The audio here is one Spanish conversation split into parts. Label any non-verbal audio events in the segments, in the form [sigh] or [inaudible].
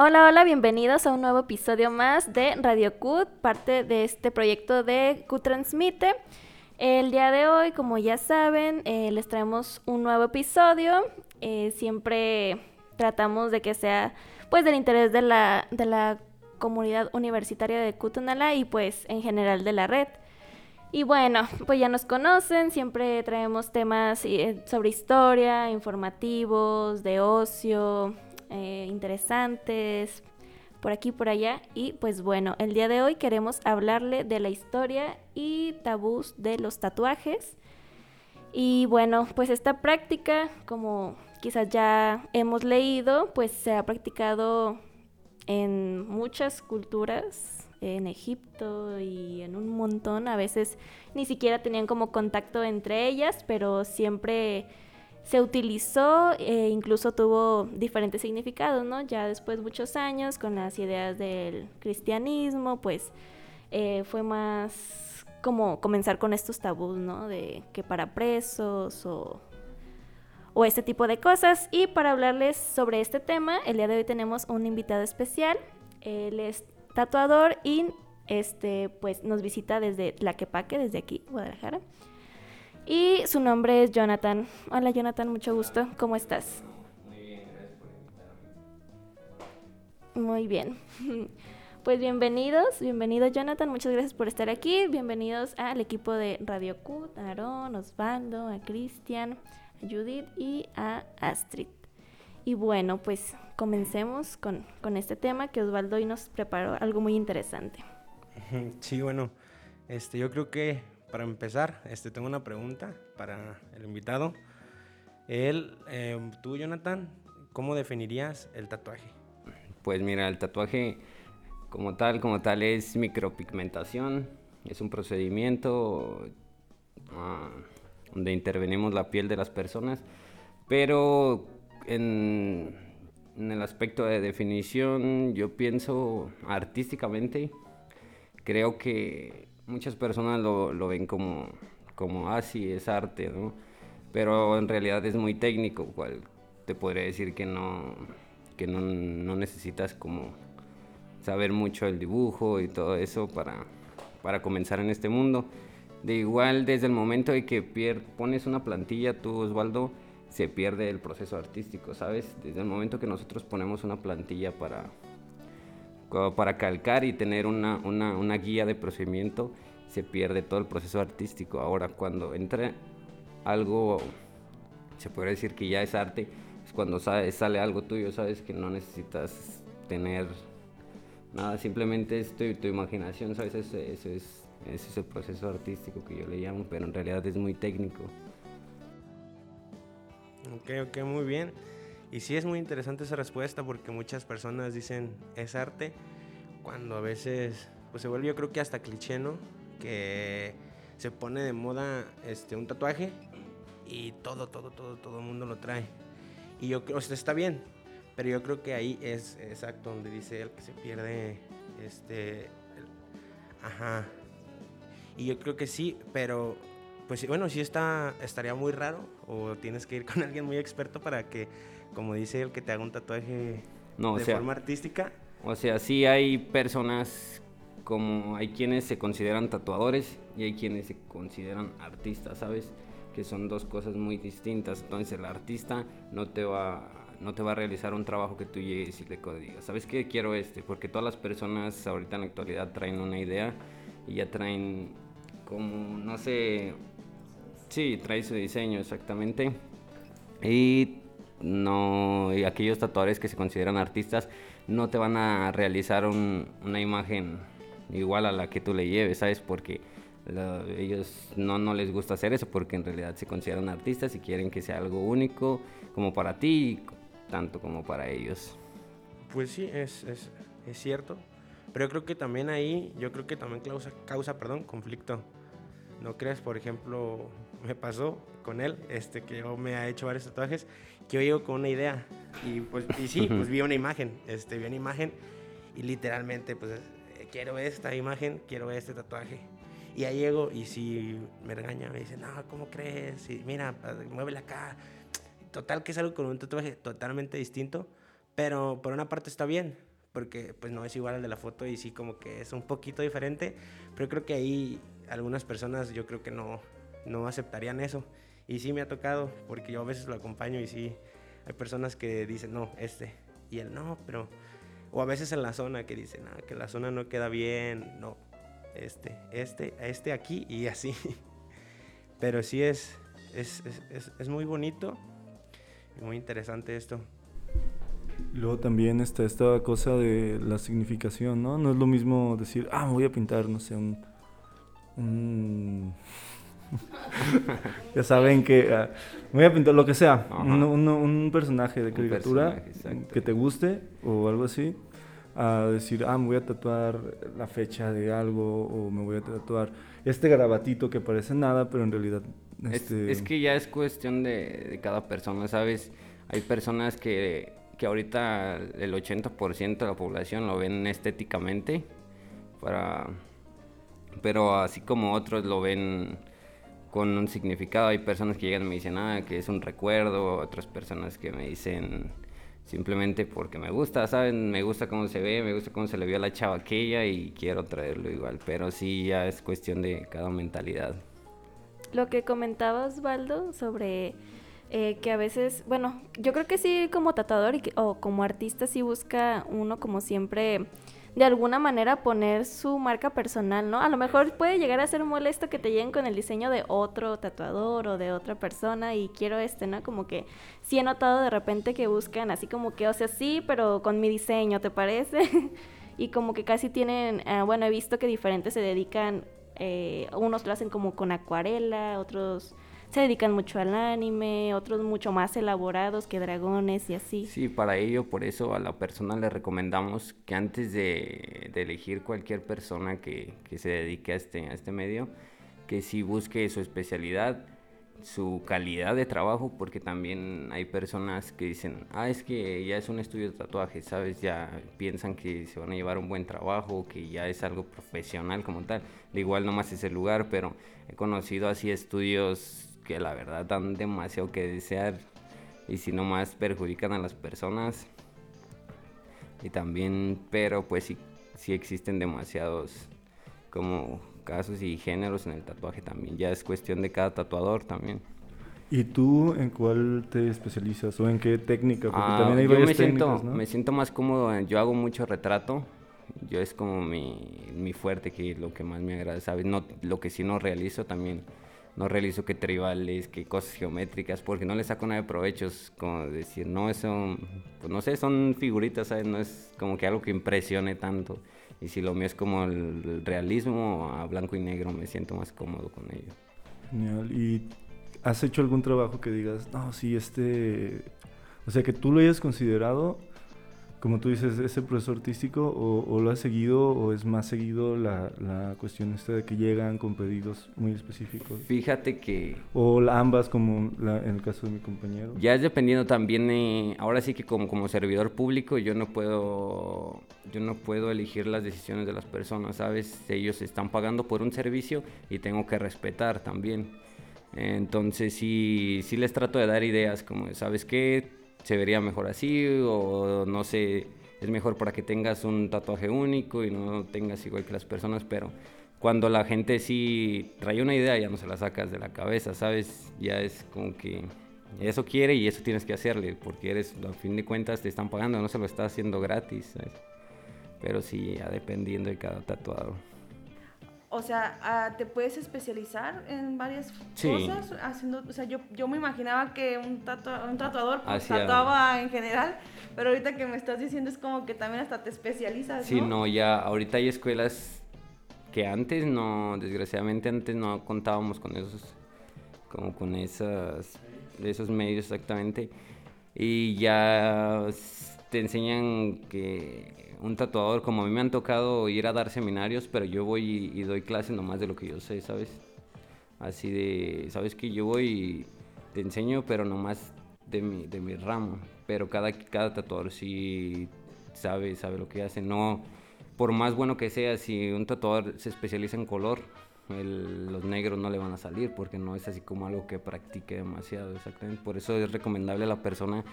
Hola, hola, bienvenidos a un nuevo episodio más de Radio CUT, parte de este proyecto de CUT Transmite. El día de hoy, como ya saben, eh, les traemos un nuevo episodio. Eh, siempre tratamos de que sea pues del interés de la, de la comunidad universitaria de Cutunala y pues en general de la red. Y bueno, pues ya nos conocen, siempre traemos temas eh, sobre historia, informativos, de ocio, interesantes, por aquí por allá. Y pues bueno, el día de hoy queremos hablarle de la historia y tabús de los tatuajes. Y bueno, pues esta práctica, como quizás ya hemos leído, pues se ha practicado en muchas culturas, en Egipto y en un montón. A veces ni siquiera tenían como contacto entre ellas, pero siempre se utilizó e incluso tuvo diferentes significados, ¿no? Ya después de muchos años con las ideas del cristianismo, pues eh, fue más como comenzar con estos tabús, ¿no? De que para presos o, o este tipo de cosas. Y para hablarles sobre este tema, el día de hoy tenemos un invitado especial. Él es tatuador y este, pues nos visita desde Tlaquepaque, desde aquí, Guadalajara. Y su nombre es Jonathan. Hola Jonathan, mucho gusto. ¿Cómo estás? Muy bien, gracias por invitarme. Muy bien. Pues bienvenidos, bienvenido Jonathan, muchas gracias por estar aquí. Bienvenidos al equipo de Radio Q, a Aarón, Osvaldo, a Cristian, a Judith y a Astrid. Y bueno, pues comencemos con, con este tema que Osvaldo hoy nos preparó algo muy interesante. [laughs] Sí, bueno, este, yo creo que para empezar, este, tengo una pregunta para el invitado. Él, em, tú, Jonathan, ¿cómo definirías el tatuaje? Pues mira, el tatuaje como tal, como tal es micropigmentación, es un procedimiento ah, donde intervenimos la piel de las personas, pero en, en, el aspecto de definición yo pienso artísticamente, creo que muchas personas lo, lo ven como, como, ah, sí, es arte, ¿no? Pero en realidad es muy técnico, cual te podría decir que no, que no, no necesitas como saber mucho el dibujo y todo eso para, para comenzar en este mundo. De igual, desde el momento de que pones una plantilla, tú, Osvaldo, se pierde el proceso artístico, ¿sabes? Desde el momento que nosotros ponemos una plantilla para, para calcar y tener una, una, una, guía de procedimiento, se pierde todo el proceso artístico. Ahora, cuando entra algo, se puede decir que ya es arte, es cuando sale, sale algo tuyo, sabes que no necesitas tener nada, simplemente es tu, imaginación, sabes, ese, es, ese es el proceso artístico que yo le llamo, pero en realidad es muy técnico. Ok, ok, muy bien. Y sí es muy interesante esa respuesta porque muchas personas dicen es arte cuando a veces pues se vuelve yo creo que hasta cliché, ¿no? Que se pone de moda este un tatuaje y todo todo todo todo el mundo lo trae. Y yo creo, o sea, está bien, pero yo creo que ahí es exacto donde dice él que se pierde este ajá. Y yo creo que sí, pero pues bueno, sí está estaría muy raro o tienes que ir con [laughs] alguien muy experto para que como dice el que te haga un tatuaje de forma artística. O sea, sí hay personas como hay quienes se consideran tatuadores y hay quienes se consideran artistas, ¿sabes? Que son dos cosas muy distintas. Entonces el artista no te va no te va a realizar un trabajo que tú llegues y le digas, ¿sabes qué? Quiero este, porque todas las personas ahorita en la actualidad traen una idea y ya traen como, no sé, sí, trae su diseño exactamente. Y no y aquellos tatuadores que se consideran artistas no te van a realizar una imagen igual a la que tú le lleves, ¿sabes? Porque ellos no, no les gusta hacer eso porque en realidad se consideran artistas y quieren que sea algo único como para ti, tanto como para ellos. Pues sí, es, es, es cierto. Pero yo creo que también ahí, yo creo que también causa, causa perdón, conflicto. ¿No crees? Por ejemplo, me pasó con él, este, que yo me ha hecho varios tatuajes, que yo llego con una idea y pues y sí, pues vi una imagen, este, vi una imagen y literalmente pues eh, quiero esta imagen, quiero este tatuaje. Y ahí llego y si me regaña, me dice, no, ¿cómo crees? Y mira, muévela acá. Total que es algo con un tatuaje totalmente distinto, pero por una parte está bien, porque pues no es igual al de la foto y sí como que es un poquito diferente, pero creo que ahí algunas personas yo creo que no, no aceptarían eso. Y sí me ha tocado, porque yo a veces lo acompaño y sí, hay personas que dicen, no, este, y él no, pero, o a veces en la zona que dicen, ah, que la zona no queda bien, no, este, este, este aquí y así. [laughs] Pero sí es, es, es, es muy bonito y muy interesante esto. Luego también está esta cosa de la significación, ¿no? No es lo mismo decir, ah, voy a pintar, no sé, un... [laughs] ya saben que ah, voy a pintar lo que sea, un, un, personaje de caricatura que te guste o algo así, a decir, ah, me voy a tatuar la fecha de algo o me voy a tatuar este garabatito que parece nada, pero en realidad... Este... Es, que ya es cuestión de, de cada persona, ¿sabes? Hay personas que que ahorita el 80% de la población lo ven estéticamente, para, pero así como otros lo ven con un significado. Hay personas que llegan y me dicen, ah, que es un recuerdo, otras personas que me dicen simplemente porque me gusta, ¿saben? Me gusta cómo se ve, me gusta cómo se le vio a la chava aquella y quiero traerlo igual, pero sí ya es cuestión de cada mentalidad. Lo que comentabas, Osvaldo, sobre eh, que a veces, bueno, yo creo que sí como tatuador o como artista sí busca uno como siempre de alguna manera poner su marca personal, ¿no? A lo mejor puede llegar a ser molesto que te lleguen con el diseño de otro tatuador o de otra persona y quiero este, ¿no? Como que sí he notado de repente que buscan así como que, o sea, sí, pero con mi diseño, ¿te parece? [laughs] y como que casi tienen, eh, bueno, he visto que diferentes se dedican, eh, unos lo hacen como con acuarela, otros se dedican mucho al anime, otros mucho más elaborados que dragones y así. Sí, para ello, por eso a la persona le recomendamos que antes de, elegir cualquier persona que, se dedique a este, a este medio, que sí busque su especialidad, su calidad de trabajo, porque también hay personas que dicen, ah, es que ya es un estudio de tatuaje, ¿sabes? Ya piensan que se van a llevar un buen trabajo, que ya es algo profesional como tal. De igual nomás es el lugar, pero he conocido así estudios que la verdad dan demasiado que desear y si no más perjudican a las personas. Y también, pero pues sí, sí existen demasiados como casos y géneros en el tatuaje también. Ya es cuestión de cada tatuador también. ¿Y tú en cuál te especializas o en qué técnica? Porque ah, también hay yo me siento, me siento más cómodo, yo hago mucho retrato, yo es como mi, mi fuerte, que lo que más me agrada, ¿sabes? No, lo que sí no realizo también no realizo que tribales, que cosas geométricas, porque no le saco nada de provechos, como decir, no, eso, pues no sé, son figuritas, ¿sabes? No es como que algo que impresione tanto. Y si lo mío es como el realismo a blanco y negro, me siento más cómodo con ello. Genial. ¿Y has hecho algún trabajo que digas, no, sí, este... O sea, que tú lo hayas considerado como tú dices, ese proceso artístico o, lo has seguido o es más seguido la, la, cuestión esta de que llegan con pedidos muy específicos? Fíjate que... O ambas como en el caso de mi compañero. Ya es dependiendo también, eh, ahora sí que como, como servidor público yo no puedo yo no puedo elegir las decisiones de las personas, ¿sabes? Ellos están pagando por un servicio y tengo que respetar también. Entonces sí, sí les trato de dar ideas como, ¿sabes qué? Se vería mejor así o no sé, es mejor para que tengas un tatuaje único y no tengas igual que las personas, pero cuando la gente sí trae una idea ya no se la sacas de la cabeza, ¿sabes? Ya es como que eso quiere y eso tienes que hacerle, porque eres, a fin de cuentas te están pagando, no se lo está haciendo gratis, ¿sabes? Pero sí, ya dependiendo de cada tatuador. O sea, te puedes especializar en varias cosas haciendo, o sea, yo, yo me imaginaba que un, un tatuador pues, tatuaba en general, pero ahorita que me estás diciendo es como que también hasta te especializas, Sí, no, ya ahorita hay escuelas que antes no, desgraciadamente antes no contábamos con esos como con esas esos medios exactamente y ya te enseñan que un tatuador, como a mí me han tocado ir a dar seminarios, pero yo voy y, doy clases nomás de lo que yo sé, ¿sabes? Así de, ¿sabes que Yo voy y te enseño, pero nomás de mi, de mi ramo. Pero cada, cada tatuador sí sabe, sabe lo que hace. No, por más bueno que sea, si un tatuador se especializa en color, los negros no le van a salir porque no es así como algo que practique demasiado, exactamente. Por eso es recomendable a la persona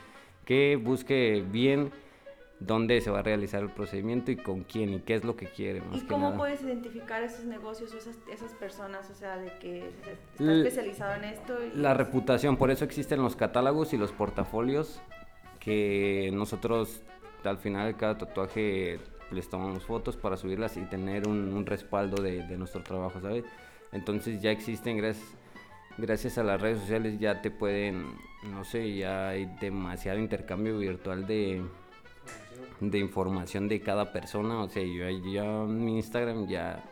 que busque bien dónde se va a realizar el procedimiento y con quién y qué es lo que quiere. ¿Y cómo puedes identificar esos negocios o esas, esas, personas, o sea, de que está especializado en esto? la reputación, por eso existen los catálogos y los portafolios que nosotros al final de cada tatuaje les tomamos fotos para subirlas y tener un, respaldo de, de, nuestro trabajo, ¿sabes? Entonces ya existen, gracias, gracias a las redes sociales ya te pueden, no sé, ya hay demasiado intercambio virtual de, de información de cada persona, o sea, yo, en mi Instagram ya,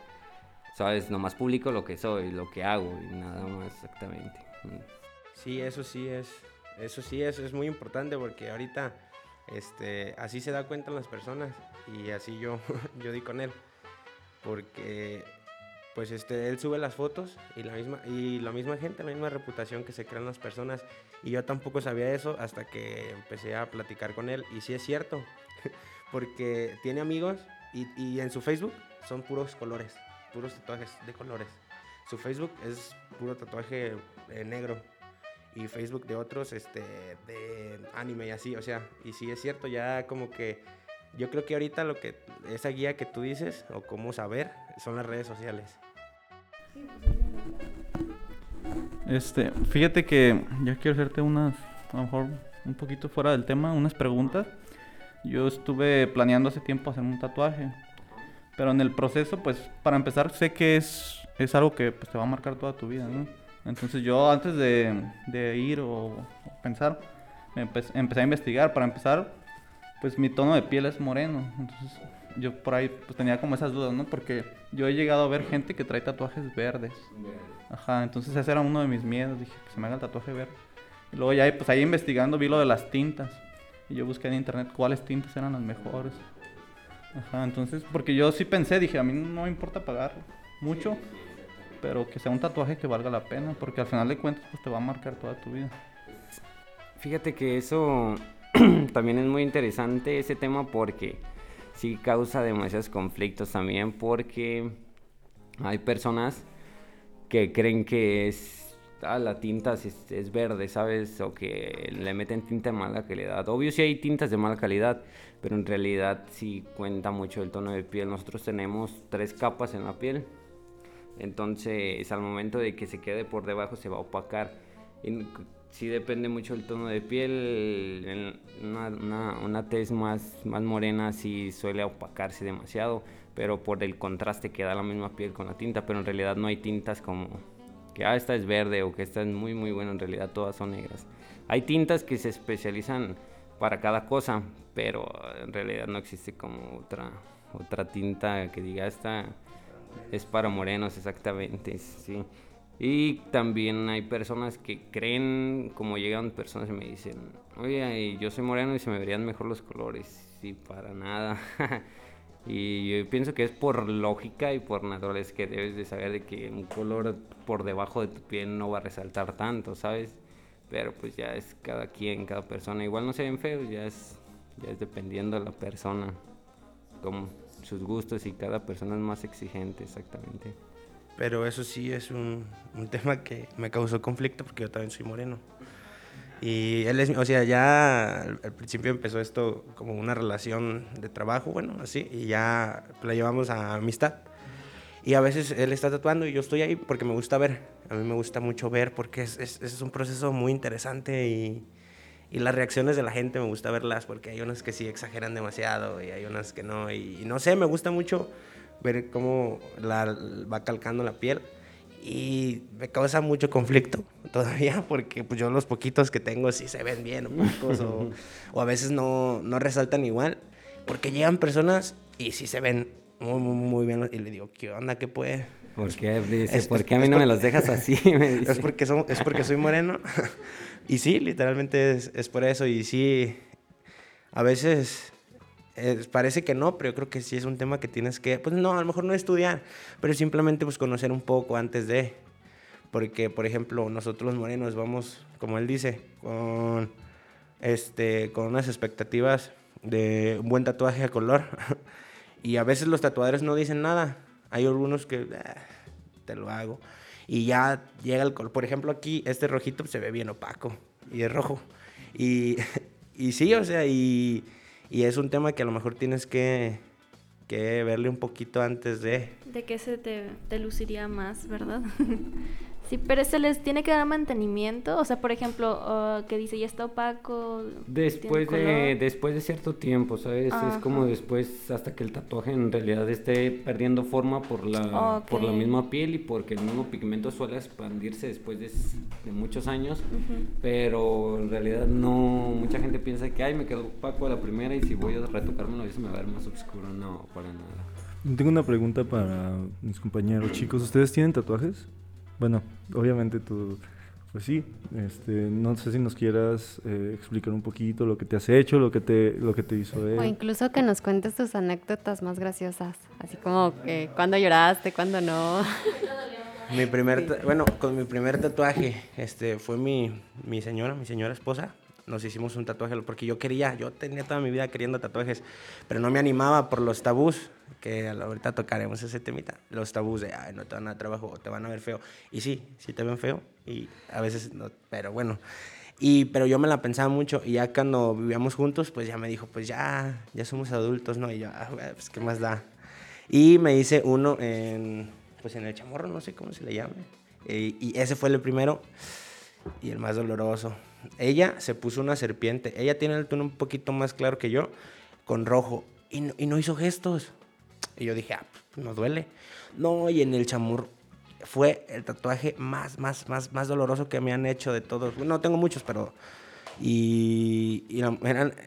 sabes, nomás publico lo que soy, lo que hago y nada más exactamente. Sí, eso sí es, eso sí es, es muy importante porque ahorita este, así se da cuenta las personas y así yo, [laughs] yo di con él. Porque pues este, él sube las fotos y la, misma, y la misma gente, la misma reputación que se crean las personas. Y yo tampoco sabía eso hasta que empecé a platicar con él. Y sí es cierto, [laughs] porque tiene amigos y, y en su Facebook son puros colores, puros tatuajes de colores. Su Facebook es puro tatuaje eh, negro y Facebook de otros este, de anime y así, o sea, y sí es cierto, ya como que yo creo que ahorita lo que esa guía que tú dices o cómo saber son las redes sociales. Este, fíjate que ya quiero hacerte unas, a lo mejor un poquito fuera del tema, unas preguntas. Yo estuve planeando hace tiempo hacerme un tatuaje, pero en el proceso, pues, para empezar, sé que es, es algo que pues, te va a marcar toda tu vida, ¿no? Entonces yo antes de, de ir o, pensar, empecé a investigar. Para empezar, pues mi tono de piel es moreno. Entonces yo por ahí pues tenía como esas dudas, ¿no? Porque yo he llegado a ver gente que trae tatuajes verdes. Ajá, entonces ese era uno de mis miedos. Dije, que se me haga el tatuaje verde. Y luego ya pues ahí investigando vi lo de las tintas. Yo busqué en internet cuáles tintas eran las mejores. Ajá, entonces, porque yo sí pensé, dije, a mí no me importa pagar mucho pero que sea un tatuaje que valga la pena, porque al final de cuentas pues te va a marcar toda tu vida. Fíjate que eso [clears throat] también es muy interesante ese tema porque sí causa demasiados conflictos también porque hay personas que creen que es ah, la tinta es, es, verde, ¿sabes? O que le meten tinta de mala calidad. Obvio sí hay tintas de mala calidad, pero en realidad sí cuenta mucho el tono de piel. Nosotros tenemos tres capas en la piel entonces, al momento de que se quede por debajo, se va a opacar. Y sí depende mucho el tono de piel. Una, una, una tez más, más morena sí suele opacarse demasiado, pero por el contraste que da la misma piel con la tinta. Pero en realidad no hay tintas como que ah, esta es verde o que esta es muy, muy buena. En realidad todas son negras. Hay tintas que se especializan para cada cosa, pero en realidad no existe como otra, otra tinta que diga esta es para morenos, exactamente, sí. Y también hay personas que creen, como llegan personas y me dicen, oye, yo soy moreno y se me verían mejor los colores. Sí, para nada. [laughs] y yo pienso que es por lógica y por naturaleza que debes de saber de que un color por debajo de tu piel no va a resaltar tanto, ¿sabes? Pero pues ya es cada quien, cada persona. Igual no se ven feos, ya es, ya es dependiendo de la persona. Como sus gustos y cada persona es más exigente, exactamente. Pero eso sí es un, un tema que me causó conflicto porque yo también soy moreno. Y él es, o sea, ya al, principio empezó esto como una relación de trabajo, bueno, así, y ya la llevamos a amistad. Y a veces él está tatuando y yo estoy ahí porque me gusta ver. A mí me gusta mucho ver porque es, es, un proceso muy interesante y, y las reacciones de la gente me gusta verlas porque hay unas que sí exageran demasiado y hay unas que no. Y, no sé, me gusta mucho ver cómo va calcando la piel y me causa mucho conflicto [laughs] todavía porque pues yo los poquitos que tengo sí se ven bien o, o, a veces no, no, resaltan igual porque llegan personas y sí se ven muy, muy, muy bien y le digo, ¿qué onda? ¿Qué puede? ¿Por qué? Dice, ¿por qué a mí no me los dejas así? [laughs] Es, porque es porque soy moreno. [laughs] Y sí, literalmente es, es por eso. Y sí, a veces parece que no, pero yo creo que sí es un tema que tienes que, pues no, a lo mejor no estudiar, pero simplemente pues conocer un poco antes de. Porque, por ejemplo, nosotros los morenos vamos, como él dice, con, este, con unas expectativas de un buen tatuaje a color. [laughs] y a veces los tatuadores no dicen nada. Hay algunos que ah, te lo hago y ya llega el color. Por ejemplo, aquí este rojito se ve bien opaco y es rojo. Y, [laughs] y sí, o sea, y, Y es un tema que a lo mejor tienes que, que verle un poquito antes de... De que se te, te luciría más, ¿verdad? [laughs] Sí, pero se les tiene que dar mantenimiento, o sea, por ejemplo, uh, que dice ya está opaco. Después de después de cierto tiempo, ¿sabes? Es como después hasta que el tatuaje en realidad esté perdiendo forma por la por la misma piel y porque el mismo pigmento suele expandirse después de, muchos años, pero en realidad no mucha gente piensa que ay, me quedó opaco a la primera y si voy a retocármelo eso me va a ver más oscuro, no, para nada. Tengo una pregunta para mis compañeros chicos, ¿ustedes tienen tatuajes? Bueno, obviamente tú, pues sí, este, no sé si nos quieras eh, explicar un poquito lo que te has hecho, lo que te, lo que te hizo él. O incluso que nos cuentes tus anécdotas más graciosas, así como que cuando lloraste, cuando no. Mi primer, bueno, con mi primer tatuaje, este, fue mi, mi señora, mi señora esposa, nos hicimos un tatuaje porque yo quería, yo tenía toda mi vida queriendo tatuajes, pero no me animaba por los tabús, que ahorita tocaremos ese temita, los tabús de, ay, no te van a dar trabajo o te van a ver feo. Y sí, sí te ven feo y a veces no, pero bueno. Y, pero yo me la pensaba mucho y ya cuando vivíamos juntos, pues ya me dijo, pues ya, ya somos adultos, ¿no? Y yo, ah, pues qué más da. Y me hice uno en, pues en el chamorro, no sé cómo se le llame. Y, y ese fue el primero y el más doloroso ella se puso una serpiente. Ella tiene el tono un poquito más claro que yo, con rojo. Y no, y no hizo gestos. Y yo dije, ah, no duele. No, y en el chamur fue el tatuaje más, más, más, más doloroso que me han hecho de todos. No tengo muchos, pero... Y,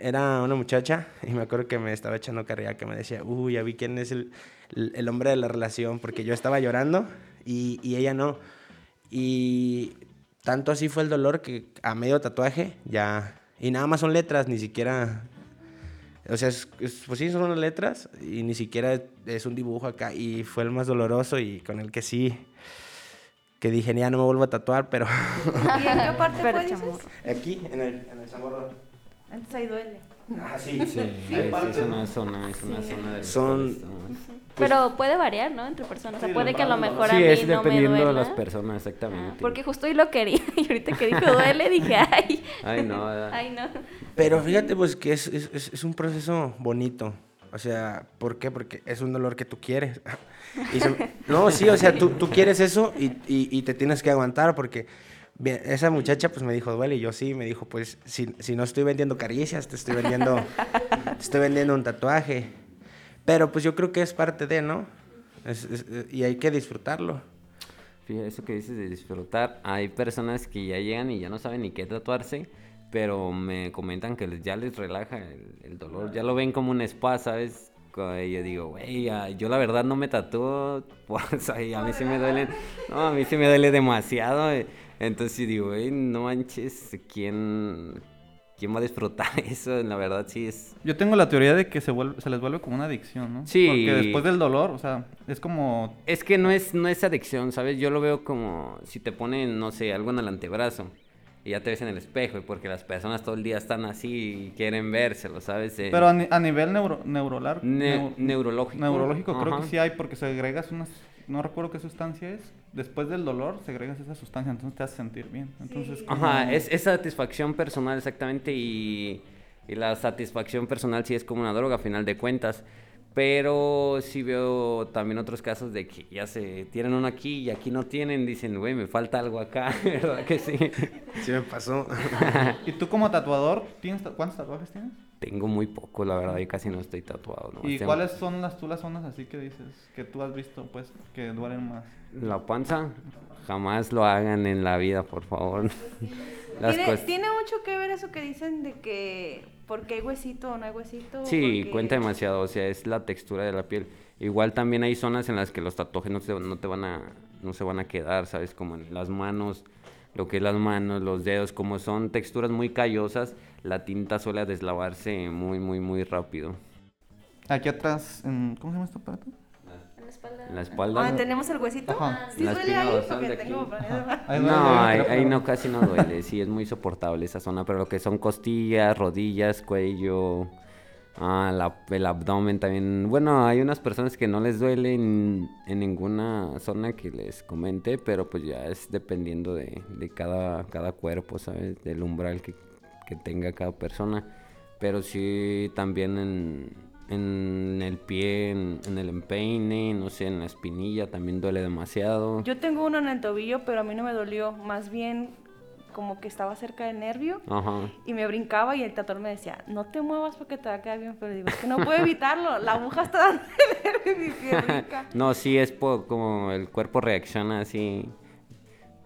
era, una muchacha y me acuerdo que me estaba echando carrilla que me decía, uy, ya vi quién es el, el, hombre de la relación, porque yo estaba llorando y, y ella no. Y tanto así fue el dolor que a medio tatuaje ya... Y nada más son letras, ni siquiera... O sea, pues sí, son unas letras y ni siquiera es un dibujo acá. Y fue el más doloroso y con el que sí... Que dije, ya no me vuelvo a tatuar, pero... [laughs] ¿Y en qué parte fue, dices? Aquí, en el, en el Entonces ahí duele. Ah, sí. Sí, es una zona, es una zona del Son... Pues Pero puede variar, ¿no? Entre personas. o sea, puede que a lo mejor a mí es no dependiendo me de las personas, exactamente. Ah, porque justo hoy lo quería [laughs] y ahorita que dijo duele dije, [laughs] ay. Ay, no. ay, no. Pero fíjate, pues que es, es, es, un proceso bonito. O sea, ¿por qué? Porque es un dolor que tú quieres. [laughs] no, sí, o sea, tú, tú quieres eso y, y, y, te tienes que aguantar porque bien, esa muchacha pues me dijo, duele, y yo sí, me dijo, pues si, si no estoy vendiendo caricias, te estoy vendiendo, te estoy vendiendo un tatuaje. Pero pues yo creo que es parte de, ¿no? y hay que disfrutarlo. Fíjate, eso que dices de disfrutar, hay personas que ya llegan y ya no saben ni qué tatuarse, pero me comentan que ya les relaja el, dolor, ya lo ven como un spa, ¿sabes? Y yo digo, güey, yo la verdad no me tatúo, [laughs] pues, a mí sí me duele, no, a mí sí me duele demasiado. Entonces digo, güey, no manches, ¿quién, ¿quién va a disfrutar [laughs] eso? La verdad sí es... Yo tengo la teoría de que se, vuelve, se les vuelve como una adicción, ¿no? Sí. Porque después del dolor, o sea, es como... Es que no es, no es adicción, ¿sabes? Yo lo veo como si te ponen, no sé, algo en el antebrazo y ya te ves en el espejo, porque las personas todo el día están así y quieren vérselo, ¿sabes? Pero a, nivel neuro, neurolar, neurológico. Neurológico creo que sí hay, porque se agregas unas no recuerdo qué sustancia es, después del dolor segregas esa sustancia, entonces te hace sentir bien. Entonces, Ajá, es, es, satisfacción personal exactamente y, y, la satisfacción personal sí es como una droga a final de cuentas. Pero sí veo también otros casos de que ya se tienen uno aquí y aquí no tienen, dicen, güey, me falta algo acá, [laughs] ¿verdad que sí? Sí me pasó. [laughs] ¿Y tú como tatuador, ¿tienes cuántos tatuajes tienes? Tengo muy poco, la verdad, y casi no estoy tatuado. ¿Y cuáles son las tú las zonas así que dices, que tú has visto, pues, que duelen más? La panza, jamás lo hagan en la vida, por favor. ¿Tiene, [laughs] mucho que ver eso que dicen de que porque hay huesito o no hay huesito. Sí, cuenta demasiado, o sea, es la textura de la piel. Igual también hay zonas en las que los tatuajes no, no te van a, no se van a quedar, ¿sabes? Como en las manos, lo que es las manos, los dedos, como son texturas muy callosas, la tinta suele deslavarse muy, muy, muy rápido. Aquí atrás, ¿cómo se llama este aparato? En la espalda. En la espalda. Ah, ¿tenemos el huesito? Ajá. ¿Sí duele ahí? Porque tengo No, ahí, no, casi no duele. Sí, es muy soportable esa zona. Pero lo que son costillas, rodillas, cuello, ah, la, el abdomen también. Bueno, hay unas personas que no les duele en, ninguna zona que les comente. Pero pues ya es dependiendo de, de cada, cada cuerpo, ¿sabes? Del umbral que, que tenga cada persona. pero sí también en, el pie, en, el empeine, no sé, en la espinilla también duele demasiado. Yo tengo uno en el tobillo, pero a mí no me dolió, más bien como que estaba cerca del nervio y me brincaba y el tatuador me decía, no te muevas porque te va a quedar bien, pero digo, es que no puedo evitarlo, la aguja está dando [laughs] mi [laughs] No, sí, es como el cuerpo reacciona así,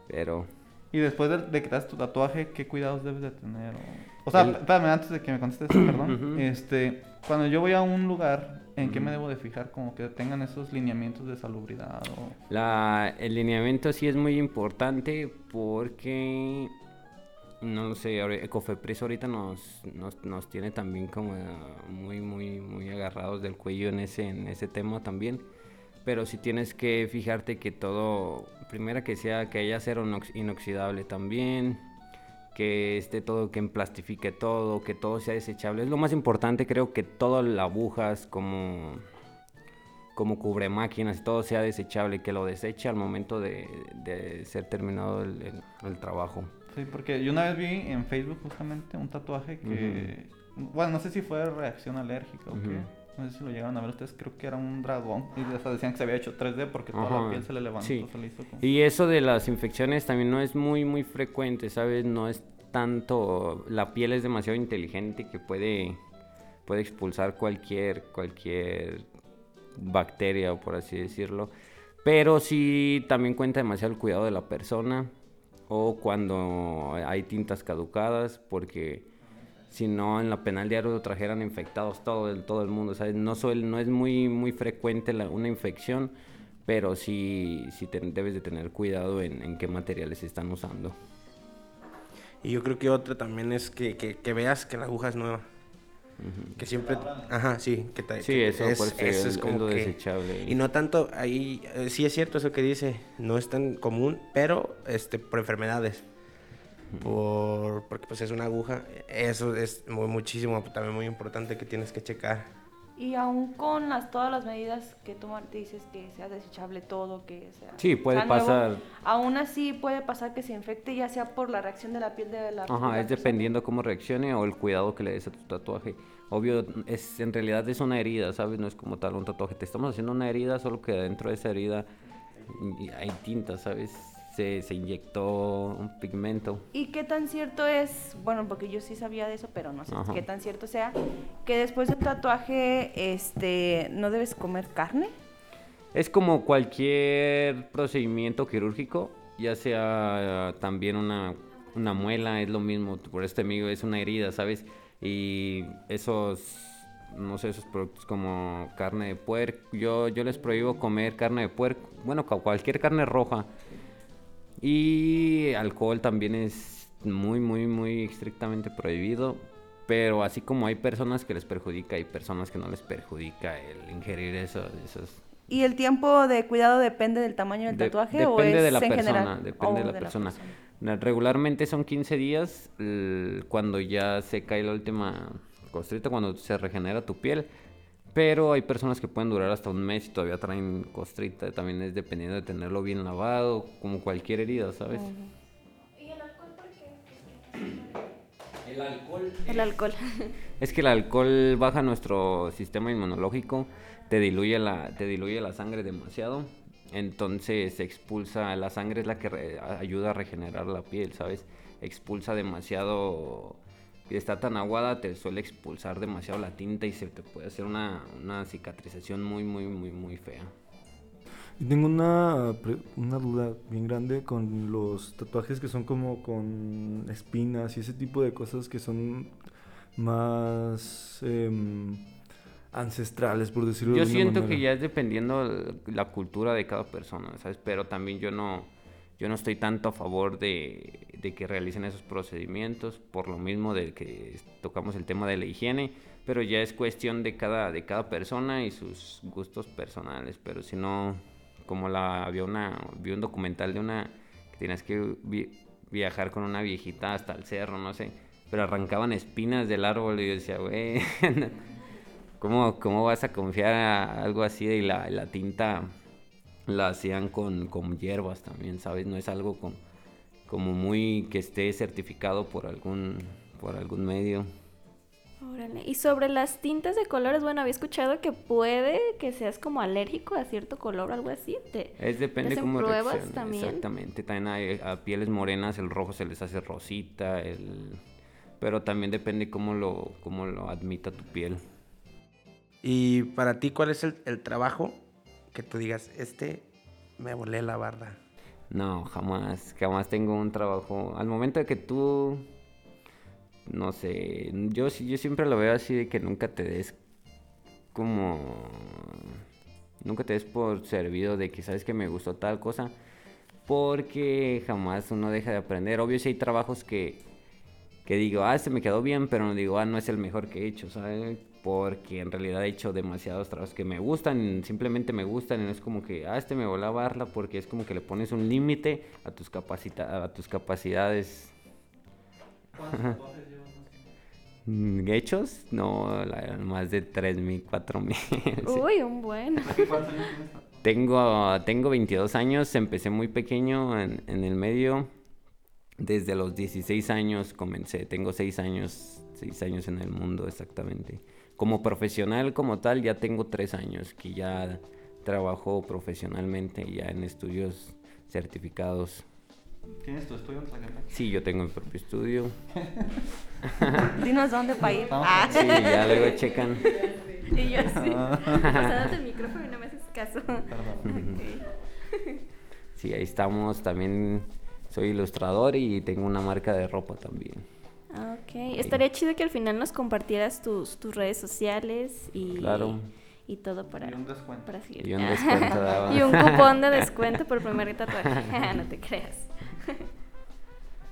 pero... Y después de, de que te das tu tatuaje, ¿qué cuidados debes de tener? O, sea, espérame, antes de que me contestes, perdón. [clears throat] Este, cuando yo voy a un lugar, ¿en qué me debo de fijar? Como que tengan esos lineamientos de salubridad. O... La, el lineamiento sí es muy importante porque, no sé, Ecofepris ahorita nos, nos, nos tiene también como muy, muy, muy agarrados del cuello en ese, en ese tema también pero si tienes que fijarte que todo, primero que sea, que haya acero inoxidable también, que esté todo, que emplastifique todo, que todo sea desechable. Es lo más importante, creo que todas las agujas como, como cubre máquinas, todo sea desechable, que lo deseche al momento de, ser terminado el, trabajo. Sí, porque yo una vez vi en Facebook justamente un tatuaje que, bueno, no sé si fue reacción alérgica o qué no sé si lo llegaron a ver ustedes, creo que era un dragón. Y decían que se había hecho 3D porque toda la piel se le levantó. Sí. Y eso de las infecciones también no es muy, muy frecuente, ¿sabes? No es tanto. La piel es demasiado inteligente que puede, puede expulsar cualquier, cualquier bacteria, o por así decirlo. Pero sí también cuenta demasiado el cuidado de la persona. O cuando hay tintas caducadas, porque si no en la penal diario lo trajeran infectados todo el, todo el mundo. ¿sabes? No, no es muy, muy frecuente una infección, pero sí, sí debes de tener cuidado en, qué materiales están usando. Y yo creo que otra también es que, que, veas que la aguja es nueva. Que siempre... Ajá, sí. Que sí, eso, es, como desechable. Y no tanto, ahí eh, sí es cierto eso que dice, no es tan común, pero este por enfermedades por, porque pues es una aguja. Eso es muy, muchísimo, también muy importante que tienes que checar. Y aún con las, todas las medidas que tú dices que sea desechable todo, que sea... Sí, puede pasar. aún así puede pasar que se infecte ya sea por la reacción de la piel de la Ajá, es dependiendo cómo reaccione o el cuidado que le des a tu tatuaje. Obvio, es, en realidad es una herida, ¿sabes? No es como tal un tatuaje. Te estamos haciendo una herida, solo que dentro de esa herida hay tinta, ¿sabes? Se, se, inyectó un pigmento. ¿Y qué tan cierto es, bueno, porque yo sí sabía de eso, pero no sé qué tan cierto sea, que después del tatuaje este, no debes comer carne? Es como cualquier procedimiento quirúrgico, ya sea también una, una muela, es lo mismo, por este amigo es una herida, ¿sabes? Y esos no sé, esos productos como carne de puerco. Yo, yo les prohíbo comer carne de puerco, bueno, cualquier carne roja. Y alcohol también es muy, muy, muy estrictamente prohibido. Pero así como hay personas que les perjudica, hay personas que no les perjudica el ingerir eso, esos... ¿Y el tiempo de cuidado depende del tamaño del tatuaje depende o es de la en persona, general? Depende de, la, persona. Regularmente son 15 días cuando ya se cae la última costrita, cuando se regenera tu piel. Pero hay personas que pueden durar hasta un mes y todavía traen costrita. También es dependiendo de tenerlo bien lavado, como cualquier herida, ¿sabes? ¿Y el alcohol por qué? El alcohol. El alcohol. [laughs] Es que el alcohol baja nuestro sistema inmunológico, te diluye la, te diluye la sangre demasiado. Entonces se expulsa, la sangre es la que ayuda a regenerar la piel, ¿sabes? Expulsa demasiado y está tan aguada te suele expulsar demasiado la tinta y se te puede hacer una, una cicatrización muy, muy, muy, muy fea. Y tengo una, una duda bien grande con los tatuajes que son como con espinas y ese tipo de cosas que son más em, ancestrales, por decirlo yo de Yo siento que ya es dependiendo la cultura de cada persona, ¿sabes? Pero también yo no yo no estoy tanto a favor de, que realicen esos procedimientos, por lo mismo de que tocamos el tema de la higiene, pero ya es cuestión de cada, de cada persona y sus gustos personales. Pero si no, como la había una, vi un documental de una que tienes que viajar con una viejita hasta el cerro, no sé, pero arrancaban espinas del árbol y yo decía, güey, [laughs] ¿cómo, ¿cómo vas a confiar a algo así de la, la tinta? La hacían con, con hierbas también, ¿sabes? No es algo con, como muy que esté certificado por algún, por algún medio. Órale. Y sobre las tintas de colores, bueno, había escuchado que puede que seas como alérgico a cierto color o algo así. es depende cómo pruebas también? Exactamente. También hay, a pieles morenas el rojo se les hace rosita, el... pero también depende cómo lo, cómo lo admita tu piel. Y para ti, ¿cuál es el, el trabajo que tú digas, este me volé la barda? No, jamás, jamás tengo un trabajo. Al momento de que tú no sé, yo, yo siempre lo veo así de que nunca te des como... Nunca te des por servido de que sabes que me gustó tal cosa, porque jamás uno deja de aprender. Obvio si hay trabajos que, que digo, ah, este me quedó bien, pero no digo, ah, no es el mejor que he hecho, ¿sabes? Porque en realidad he hecho demasiados trabajos que me gustan, simplemente me gustan, y no es como que, ah, este me voló a barla, porque es como que le pones un límite a tus, capacita a tus capacidades. Mm, ¿Hechos? No, más de 3.000, 4.000. [laughs] Uy, un buen. Tengo, tengo 22 años, empecé muy pequeño en, el medio. Desde los 16 años comencé, tengo 6 años, 6 años en el mundo exactamente. Como profesional como tal ya tengo 3 años que ya trabajo profesionalmente ya en estudios certificados ¿Tienes tu estudio en Sí, yo tengo mi propio estudio. [laughs] Dinos dónde para ir. Ah. Sí, ya luego checan. Y yo sí. [laughs] Ah. Pasándote el micrófono y no me haces caso. Sí, ahí estamos. También soy ilustrador y tengo una marca de ropa también. Ah, ok, estaría chido que al final nos compartieras tus, tus redes sociales y, claro. y todo para, y un descuento. para seguir. Y un, [laughs] descuento y un cupón de descuento por [laughs] primer tatuaje. [laughs] no te creas.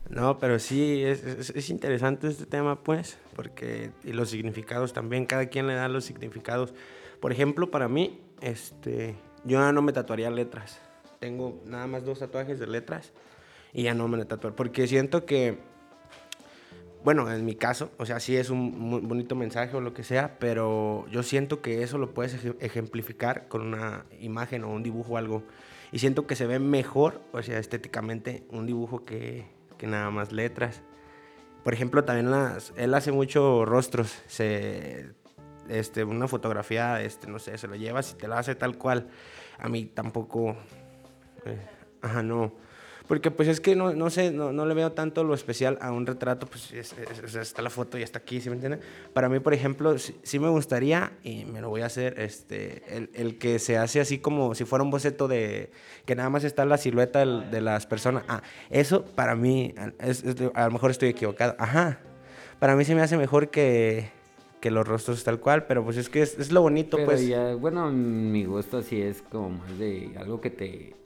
No, pero sí, es, interesante este tema, pues, porque y los significados también, cada quien le da los significados. Por ejemplo, para mí, este, yo ya no me tatuaría letras. Tengo nada más dos tatuajes de letras y ya no me tatuar, porque siento que, bueno, en mi caso, o sea, sí es un bonito mensaje o lo que sea, pero yo siento que eso lo puedes ejemplificar con una imagen o un dibujo o algo. Y siento que se ve mejor, o sea, estéticamente, un dibujo que, que nada más letras. Por ejemplo, también las, él hace mucho rostros. Se, este, una fotografía, este, no sé, se lo llevas y te la hace tal cual. A mí tampoco. Eh, ajá, no porque pues es que no, no sé, no, no, le veo tanto lo especial a un retrato, pues está la foto y está aquí, ¿sí me entiendes? Para mí, por ejemplo, sí, me gustaría, y me lo voy a hacer, este, el, el, que se hace así como si fuera un boceto de, que nada más está la silueta de, las personas. Ah, eso para mí, es, a lo mejor estoy equivocado. Ajá, para mí se me hace mejor que, que los rostros tal cual, pero pues es que es, es lo bonito, pero pues. Ya, bueno, mi gusto así es como más de algo que te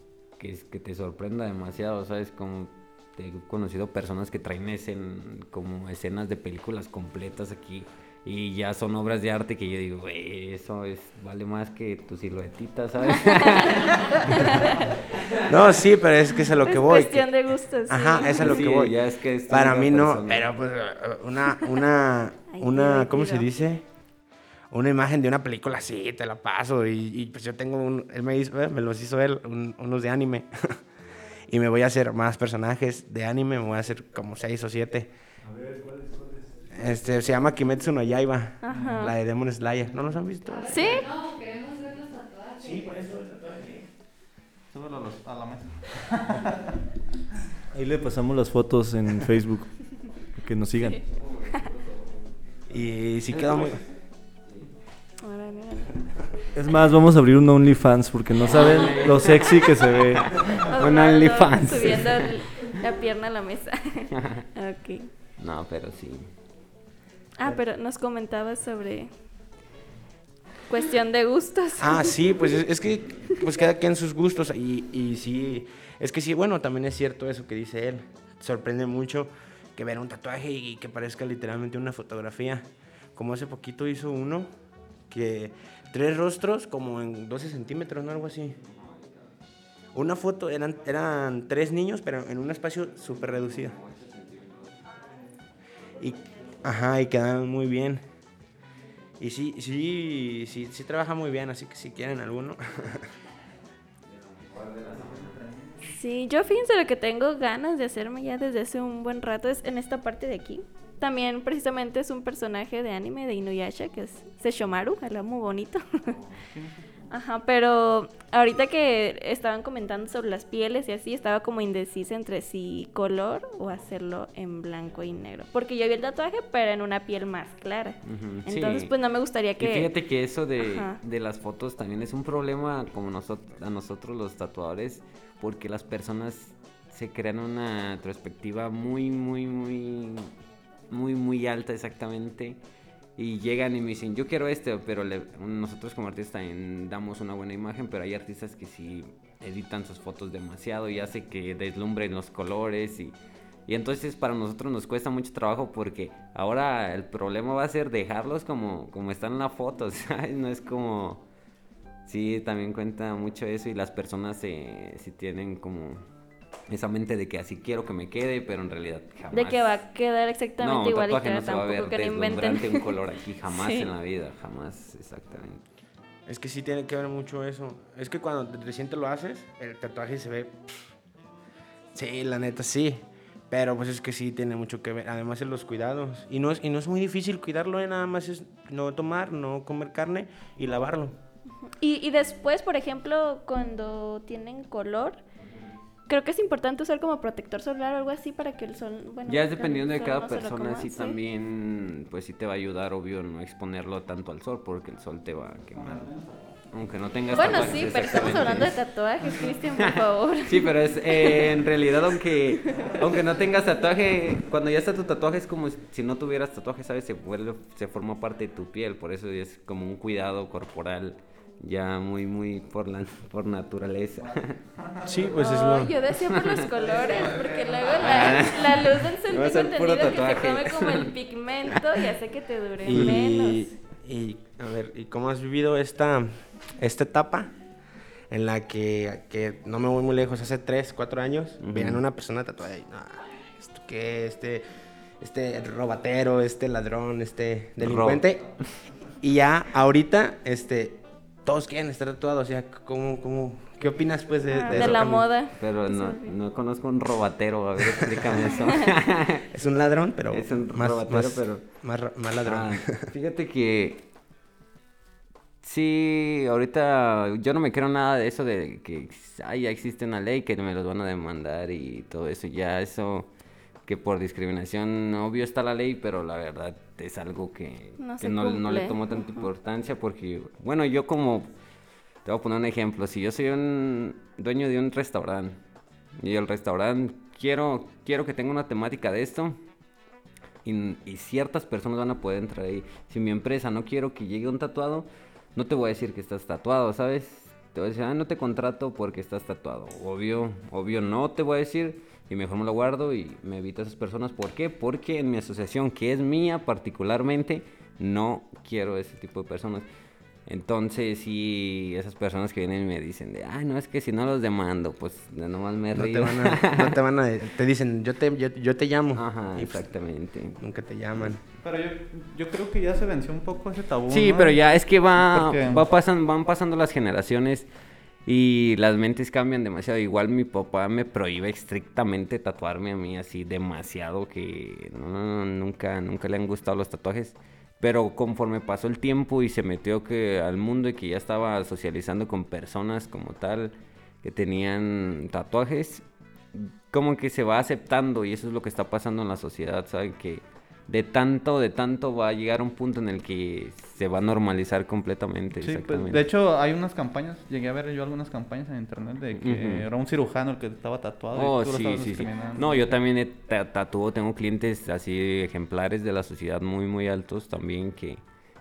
que, que te sorprenda demasiado, ¿sabes? Como he conocido personas que traen escen, como escenas de películas completas aquí y ya son obras de arte que yo digo, güey, eso es, vale más que tu siluetita, ¿sabes? [laughs] no, sí, pero es que es a lo que voy. Es cuestión de gustos. Ajá, es a lo que voy. Ya es que Para mí no, pero pues una, una, una, ¿cómo se dice? Una imagen de una película así, te la paso. Y, pues yo tengo un, él me, hizo, me los hizo él, unos de anime. [laughs] y me voy a hacer más personajes de anime, me voy a hacer como seis o siete. A ver, ¿cuáles, cuáles? Este, se llama Kimetsu no Yaiba, la de Demon Slayer. ¿No los han visto? Sí. No, queremos ver los tatuajes. Sí, por eso el tatuaje. Súbelo a la mesa. [laughs] Ahí le pasamos las fotos en Facebook, que nos sigan. y si queda muy... [laughs] Es más, vamos a abrir un OnlyFans porque no saben lo sexy que se ve. [laughs] un OnlyFans. Subiendo la pierna a la mesa. [laughs] ok. No, pero sí. Ah, pero nos comentabas sobre cuestión de gustos. Ah, [laughs] sí, pues es, que pues queda en sus gustos y, y sí, es que sí, bueno, también es cierto eso que dice él. Sorprende mucho que ver un tatuaje y que parezca literalmente una fotografía. Como hace poquito hizo uno que tres rostros como en 12 centímetros, ¿no? Algo así. Una foto, eran, eran tres niños, pero en un espacio súper reducido. Y, ajá, y quedaron muy bien. Y sí, sí, sí, sí trabaja muy bien, así que si quieren alguno. [laughs] Sí, yo fíjense lo que tengo ganas de hacerme ya desde hace un buen rato es en esta parte de aquí también precisamente es un personaje de anime de Inuyasha, que es Seshomaru, el muy bonito. [laughs] Ajá, pero ahorita que estaban comentando sobre las pieles y así, estaba como indecisa entre si color o hacerlo en blanco y negro. Porque yo vi el tatuaje, pero en una piel más clara. Entonces, pues no me gustaría que... Y fíjate que eso de, de, las fotos también es un problema como nosotros, a nosotros los tatuadores, porque las personas se crean una perspectiva muy, muy, muy, muy, muy alta exactamente y llegan y me dicen, yo quiero este, pero nosotros como artistas también damos una buena imagen, pero hay artistas que sí editan sus fotos demasiado y hace que deslumbren los colores y, y entonces para nosotros nos cuesta mucho trabajo porque ahora el problema va a ser dejarlos como, como están en la foto, [laughs] ¿sabes? No es como... Sí, también cuenta mucho eso y las personas se, si tienen como esa mente de que así quiero que me quede, pero en realidad jamás. De que va a quedar exactamente igual y que no tampoco que le inventen. un color aquí [laughs] jamás en la vida, jamás, exactamente. Es que sí tiene que ver mucho eso. Es que cuando recién te lo haces, el tatuaje se ve. Sí, la neta sí. Pero pues es que sí tiene mucho que ver. Además en los cuidados. Y no es, y no es muy difícil cuidarlo, ¿eh? nada más es no tomar, no comer carne y lavarlo. Y, y después, por ejemplo, cuando tienen color, creo que es importante usar como protector solar o algo así para que el sol, bueno, ya es dependiendo de cada persona, sí, también, pues sí te va a ayudar, obvio, no exponerlo tanto al sol, porque el sol te va a quemar. Aunque no tengas Bueno, sí, pero estamos hablando de tatuajes, Cristian, por favor. [laughs] sí, pero es, eh, en realidad, aunque, aunque no tengas tatuaje, cuando ya está tu tatuaje es como si no tuvieras tatuaje, ¿sabes? Se vuelve, se forma parte de tu piel, por eso es como un cuidado corporal ya muy, muy por la por naturaleza. [laughs] Sí, pues es lo... Yo decía por los colores, porque luego la, ah. la luz del sol tengo entendido que se come como el pigmento y hace que te dure menos. Y, a ver, ¿y cómo has vivido esta, esta etapa? En la que, que no me voy muy lejos, hace 3, 4 años, uh una persona tatuada y, no, ¿esto qué? Este, este robatero, este ladrón, este delincuente. Y ya ahorita, este, todos quieren estar tatuados, o sea, ¿cómo, cómo, qué opinas pues de, ah, de, la moda? Pero no, no conozco un robatero, a ver, explícame [laughs] eso. [laughs] es un ladrón, pero es un más, robatero, pero más, ladrón. Ah, [laughs] fíjate que sí, ahorita yo no me creo nada de eso de que ay, ya existe una ley que me los van a demandar y todo eso, ya eso que por discriminación obvio está la ley, pero la verdad es algo que no, le tomo tanta importancia porque, bueno, yo como, te voy a poner un ejemplo, si yo soy un dueño de un restaurante y el restaurante quiero, quiero que tenga una temática de esto y, ciertas personas van a poder entrar ahí. Si mi empresa no quiero que llegue un tatuado, no te voy a decir que estás tatuado, ¿sabes? Te voy a decir, ah, no te contrato porque estás tatuado. Obvio, obvio no te voy a decir y mejor me lo guardo y me evito a esas personas. ¿Por qué? Porque en mi asociación, que es mía particularmente, no quiero ese tipo de personas. Entonces, si esas personas que vienen y me dicen de, ay, no, es que si no los demando, pues nomás me río. No te van a, no te, van a [laughs] te dicen, yo te, yo, te llamo. Ajá, pues, exactamente. nunca te llaman. Pero yo, yo creo que ya se venció un poco ese tabú. Sí, pero ya es que va, va pasan, van pasando las generaciones y las mentes cambian demasiado. Igual mi papá me prohíbe estrictamente tatuarme a mí así demasiado que nunca, nunca le han gustado los tatuajes. Pero conforme pasó el tiempo y se metió que al mundo y que ya estaba socializando con personas como tal que tenían tatuajes, como que se va aceptando y eso es lo que está pasando en la sociedad, ¿saben? Que de tanto, de tanto va a llegar un punto en el que se va a normalizar completamente. Sí, pues, de hecho hay unas campañas, llegué a ver yo algunas campañas en internet de que era un cirujano el que estaba tatuado. Oh, sí, sí, sí. No, yo también he tatuado, tengo clientes así ejemplares de la sociedad muy, muy altos también que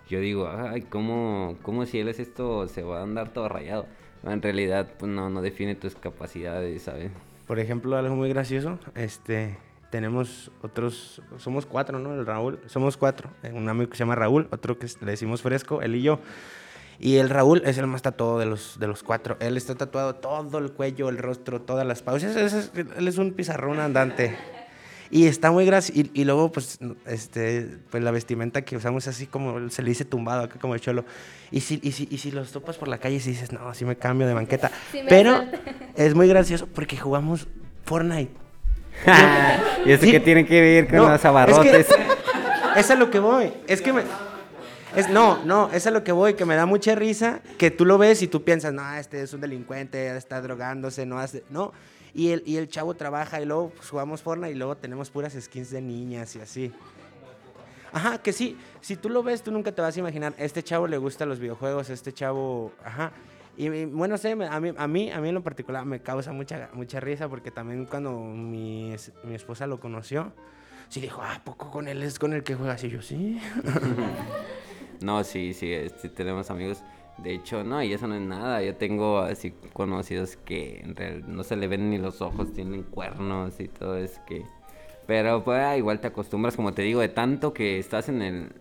yo digo, ay, ¿cómo, cómo si él es esto se va a andar todo rayado? En realidad, pues no, no define tus capacidades, ¿sabes? Por ejemplo, algo muy gracioso, este tenemos otros, somos cuatro, ¿no? El Raúl, somos cuatro. Un amigo que se llama Raúl, otro que le decimos Fresco, él y yo. Y el Raúl es el más tatuado de los, de los cuatro. Él está tatuado todo el cuello, el rostro, todas las pausas. él es un pizarrón andante. Y está muy gracioso. Y, luego, pues, este, pues la vestimenta que usamos así como se le dice tumbado, acá como el cholo. Y si, y si, y si los topas por la calle y dices, no, así me cambio de banqueta. Pero es muy gracioso porque jugamos Fortnite. [laughs] ¿Y eso qué tiene que ver con los abarrotes? [laughs] es a lo que voy. Es que me... Es, no, no, es a lo que voy, que me da mucha risa que tú lo ves y tú piensas, no, este es un delincuente, está drogándose, no hace, no. Y el, y el chavo trabaja y luego pues, jugamos Fortnite y luego tenemos puras skins de niñas y así. Ajá, que sí, si tú lo ves, tú nunca te vas a imaginar, este chavo le gustan los videojuegos, este chavo, ajá. Y, bueno, sé, a mí, a mí, a mí en lo particular me causa mucha, mucha risa porque también cuando mi, mi esposa lo conoció, sí dijo, ah, poco con él es con el que juegas? Y yo, sí. [laughs] no, sí, sí, este, tenemos amigos. De hecho, no, y eso no es nada. Yo tengo así conocidos que en realidad no se le ven ni los ojos, tienen cuernos y todo, es que... Pero pues igual te acostumbras, como te digo, de tanto que estás en el,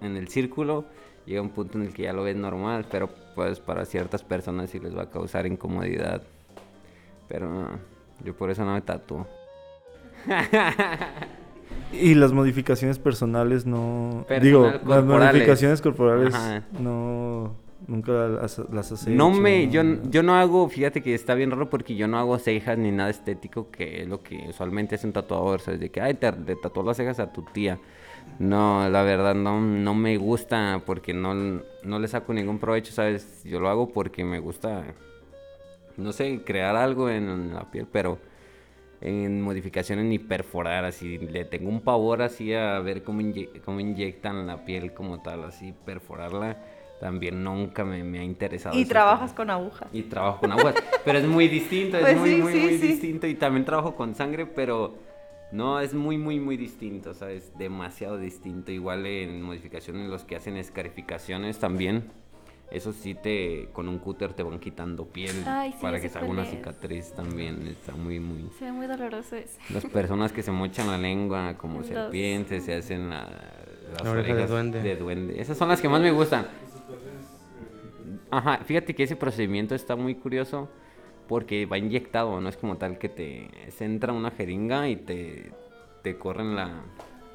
en el círculo, llega un punto en el que ya lo ves normal, pero pues para ciertas personas sí les va a causar incomodidad. Pero yo por eso no me tatúo. [laughs] y las modificaciones personales no... Digo, las modificaciones corporales no... Nunca las, las has No me, yo, yo no hago, fíjate que está bien raro porque yo no hago cejas ni nada estético, que es lo que usualmente hace un tatuador, ¿sabes? De que, ay, te, te tatuó las cejas a tu tía. No, la verdad no, no me gusta porque no, no le saco ningún provecho, ¿sabes? Yo lo hago porque me gusta, no sé, crear algo en la piel, pero en modificaciones ni perforar, así, le tengo un pavor así a ver cómo, cómo inyectan la piel como tal, así, perforarla. También nunca me, ha interesado. Y trabajas con agujas. Y trabajo con agujas. pero es muy distinto, es pues muy, muy, muy distinto. Y también trabajo con sangre, pero no, es muy, muy, muy distinto, o sea, es demasiado distinto. Igual en modificaciones los que hacen escarificaciones también. Eso sí te, con un cúter te van quitando piel para que se haga una cicatriz también. Está muy, muy... Se ve muy doloroso eso. Las personas que se mochan la lengua como serpientes, se hacen las orejas de duende. de duende. Esas son las que más me gustan. Ajá, fíjate que ese procedimiento está muy curioso porque va inyectado, no es como tal que te se entra una jeringa y te, te corren la,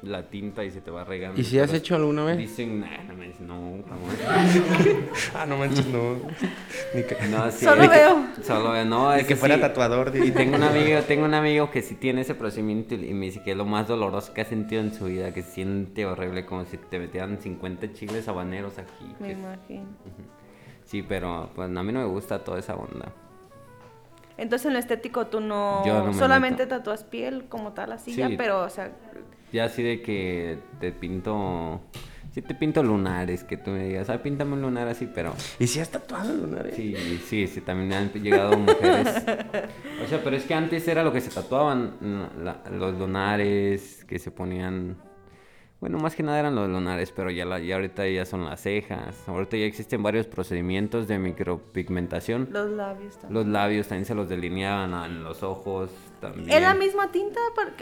la tinta y se te va regando. ¿Y si has hecho alguna vez? Dicen, nah, no me no, [laughs] ah, no manches, no. no sí, solo veo. Solo veo, no. es que fuera tatuador. Y tengo un amigo, tengo un amigo que sí tiene ese procedimiento y me dice que es lo más doloroso que ha sentido en su vida, que se siente horrible, como si te metieran 50 chiles habaneros aquí. Me imagino. Sí, pero pues a mí no me gusta toda esa onda. Entonces en lo estético tú no, solamente tatúas piel como tal así ya, pero o sea... Ya así de que te pinto... Sí te pinto lunares, que tú me digas, ah, píntame un lunar así, pero... ¿Y si has tatuado lunares? Sí, sí, sí, también han llegado mujeres. [laughs] o sea, pero es que antes era lo que se tatuaban, los lunares, que se ponían bueno, más que nada eran los lunares, pero ya, la, ya ahorita ya son las cejas. Ahorita ya existen varios procedimientos de micropigmentación. Los labios también. Los labios también se los delineaban en los ojos también. ¿Es la misma tinta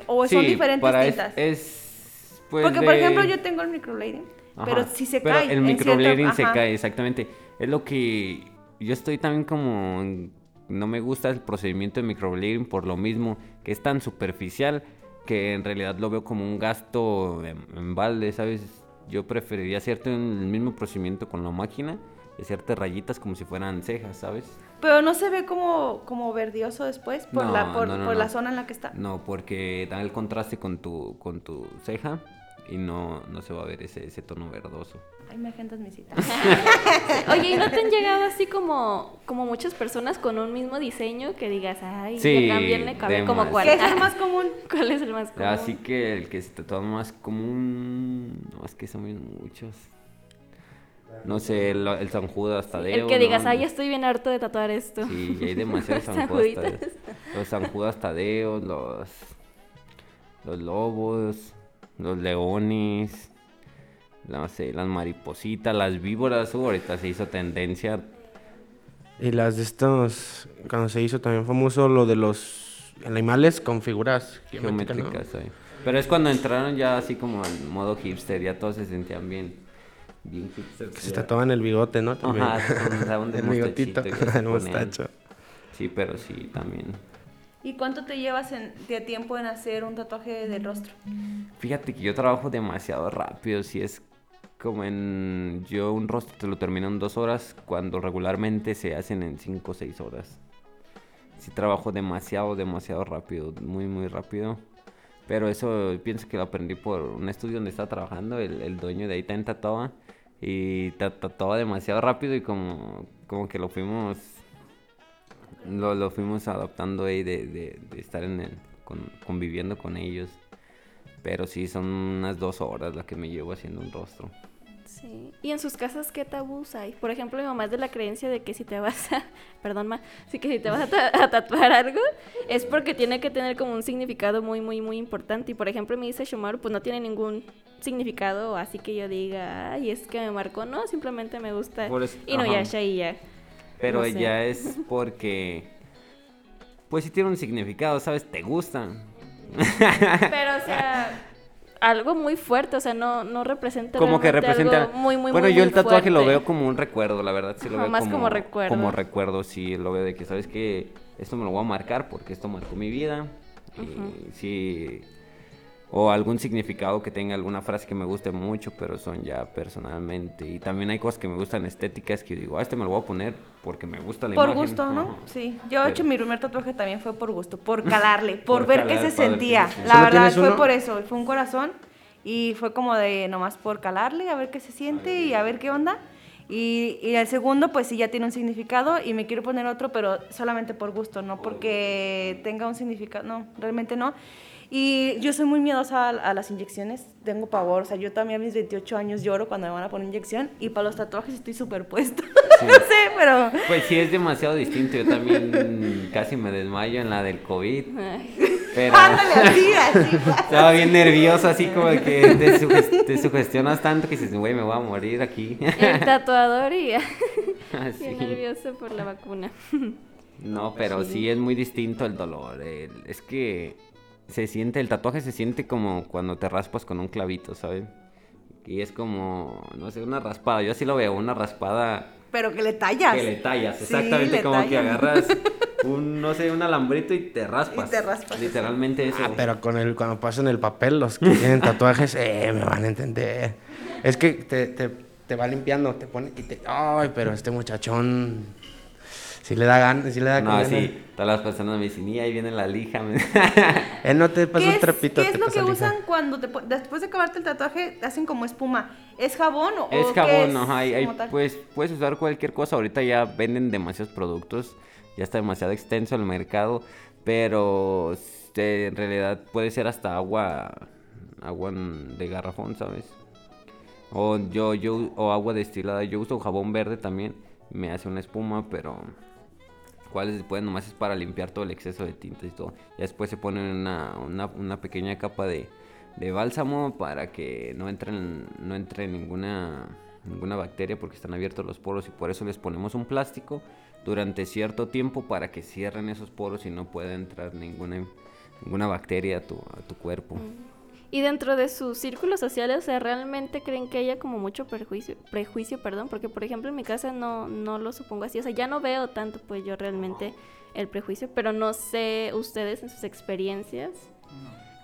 o son diferentes tintas? Es, pues Porque, por ejemplo, yo tengo el microblading, pero si se cae. El microblading se cae, exactamente. Es lo que yo estoy también como... No me gusta el procedimiento de microblading por lo mismo, que es tan superficial que en realidad lo veo como un gasto en, balde, ¿sabes? Yo preferiría hacerte el mismo procedimiento con la máquina hacerte rayitas como si fueran cejas, ¿sabes? Pero no se ve como, como verdioso después por, la, por, la zona en la que está. No, porque da el contraste con tu, con tu ceja y no, no se va a ver ese, ese tono verdoso. Ay, me agendas mi cita. [laughs] Oye, ¿y no te han llegado así como, como muchas personas con un mismo diseño que digas, ay, sí, también le cabe como cuál? ¿Qué es el más común? [laughs] ¿Cuál es el más común? Así que el que se tatúa más común, no, es que son muchos. No sé, el, el San Judas Tadeo. el que digas, ay, estoy bien harto de tatuar esto. Sí, hay demasiados [laughs] San Judas. Los San Judas Tadeo, los, los lobos, los leones no sé, las maripositas, las víboras, uh, ahorita se hizo tendencia. Y las de estos, cuando se hizo también famoso lo de los animales con figuras geométricas. Pero es cuando entraron ya así como en modo hipster, ya todos se sentían bien, bien hipster. Se tatuaban el bigote, ¿no? También. [laughs] Ajá, un [laughs] el bigotito, [laughs] el mostacho. Sí, pero sí, también. ¿Y cuánto te llevas en, de tiempo en hacer un tatuaje del rostro? Fíjate que yo trabajo demasiado rápido, si es como en yo un rostro te lo termino en dos horas cuando regularmente se hacen en cinco o seis horas. Si trabajo demasiado, demasiado rápido, muy, muy rápido. Pero eso pienso que lo aprendí por un estudio donde estaba trabajando, el, dueño de ahí también tatuaba. Y tatuaba demasiado rápido y como, como que lo fuimos lo, lo fuimos adaptando ahí de, de, estar en el, conviviendo con ellos. Pero sí, son unas dos horas las que me llevo haciendo un rostro. Sí. ¿Y en sus casas qué tabús hay? Por ejemplo, mi mamá es de la creencia de que si te vas a... [laughs] Perdón, ma. Sí que si te vas a, tatuar algo es porque tiene que tener como un significado muy, muy, muy importante. Y por ejemplo, me dice Shumaru, pues no tiene ningún significado así que yo diga, ay, es que me marcó. No, simplemente me gusta. y no, ya, y ya. Pero ya es porque... Pues sí tiene un significado, ¿sabes? Te gustan. Pero, o sea algo muy fuerte, o sea, no, no representa como que representa algo muy, muy, bueno, yo el tatuaje lo veo como un recuerdo, la verdad, sí lo veo más como, recuerdo. Como recuerdo, sí, lo veo de que sabes que esto me lo voy a marcar porque esto marcó mi vida. Y sí o algún significado que tenga alguna frase que me guste mucho, pero son ya personalmente. Y también hay cosas que me gustan estéticas que digo, ah, este me lo voy a poner porque me gusta la por imagen. Por gusto, ¿no? Sí. Yo he hecho mi primer tatuaje también fue por gusto, por calarle, por, ver qué se sentía. La verdad fue por eso, fue un corazón y fue como de nomás por calarle, a ver qué se siente y a ver qué onda. Y, y, el segundo, pues sí, ya tiene un significado y me quiero poner otro, pero solamente por gusto, no porque tenga un significado, no, realmente no. Y yo soy muy miedosa a, las inyecciones, tengo pavor, o sea, yo también a mis 28 años lloro cuando me van a poner inyección y para los tatuajes estoy súper puesto, [laughs] no sé, pero... Pues sí, es demasiado distinto, yo también casi me desmayo en la del COVID. Pero... Ándale, así, [laughs] así. Estaba bien nervioso, así como que te, sugestionas tanto que dices, güey, me voy a morir aquí. El [laughs] tatuador y... Bien nervioso por la vacuna. No, pero sí. es muy distinto el dolor. es que se siente, el tatuaje se siente como cuando te raspas con un clavito, ¿sabes? Y es como, no sé, una raspada. Yo así lo veo, una raspada. Pero que le tallas. Que le tallas, exactamente como que agarras [laughs] un, no sé, un alambrito y te raspas. Y te raspas. Literalmente eso. Ah, pero con el, cuando pasan el papel, los que tienen [laughs] tatuajes, eh, me van a entender. Es que te, te, te va limpiando, te pone y te. Ay, pero este muchachón si le da ganas, si le da No, sí, todas las personas me dicen, y ahí viene la lija. Él [laughs] no te pasa un trapito. ¿Qué es lo que usan cuando te, después de acabarte el tatuaje hacen como espuma? ¿Es jabón o Es jabón, no, hay, pues puedes usar cualquier cosa. Ahorita ya venden demasiados productos, ya está demasiado extenso el mercado, pero este, en realidad puede ser hasta agua, agua de garrafón, ¿sabes? O yo, yo, o agua destilada. Yo uso jabón verde también, me hace una espuma, pero cuales después nomás es para limpiar todo el exceso de tinta y todo. Y después se pone una, una, pequeña capa de, de, bálsamo para que no entre, no entre ninguna, ninguna bacteria porque están abiertos los poros y por eso les ponemos un plástico durante cierto tiempo para que cierren esos poros y no pueda entrar ninguna, ninguna bacteria a tu, a tu cuerpo. Y dentro de sus círculos sociales, o sea, realmente creen que haya como mucho prejuicio, prejuicio, perdón, porque por ejemplo en mi casa no, no lo supongo así, o sea, ya no veo tanto pues yo realmente el prejuicio, pero no sé ustedes en sus experiencias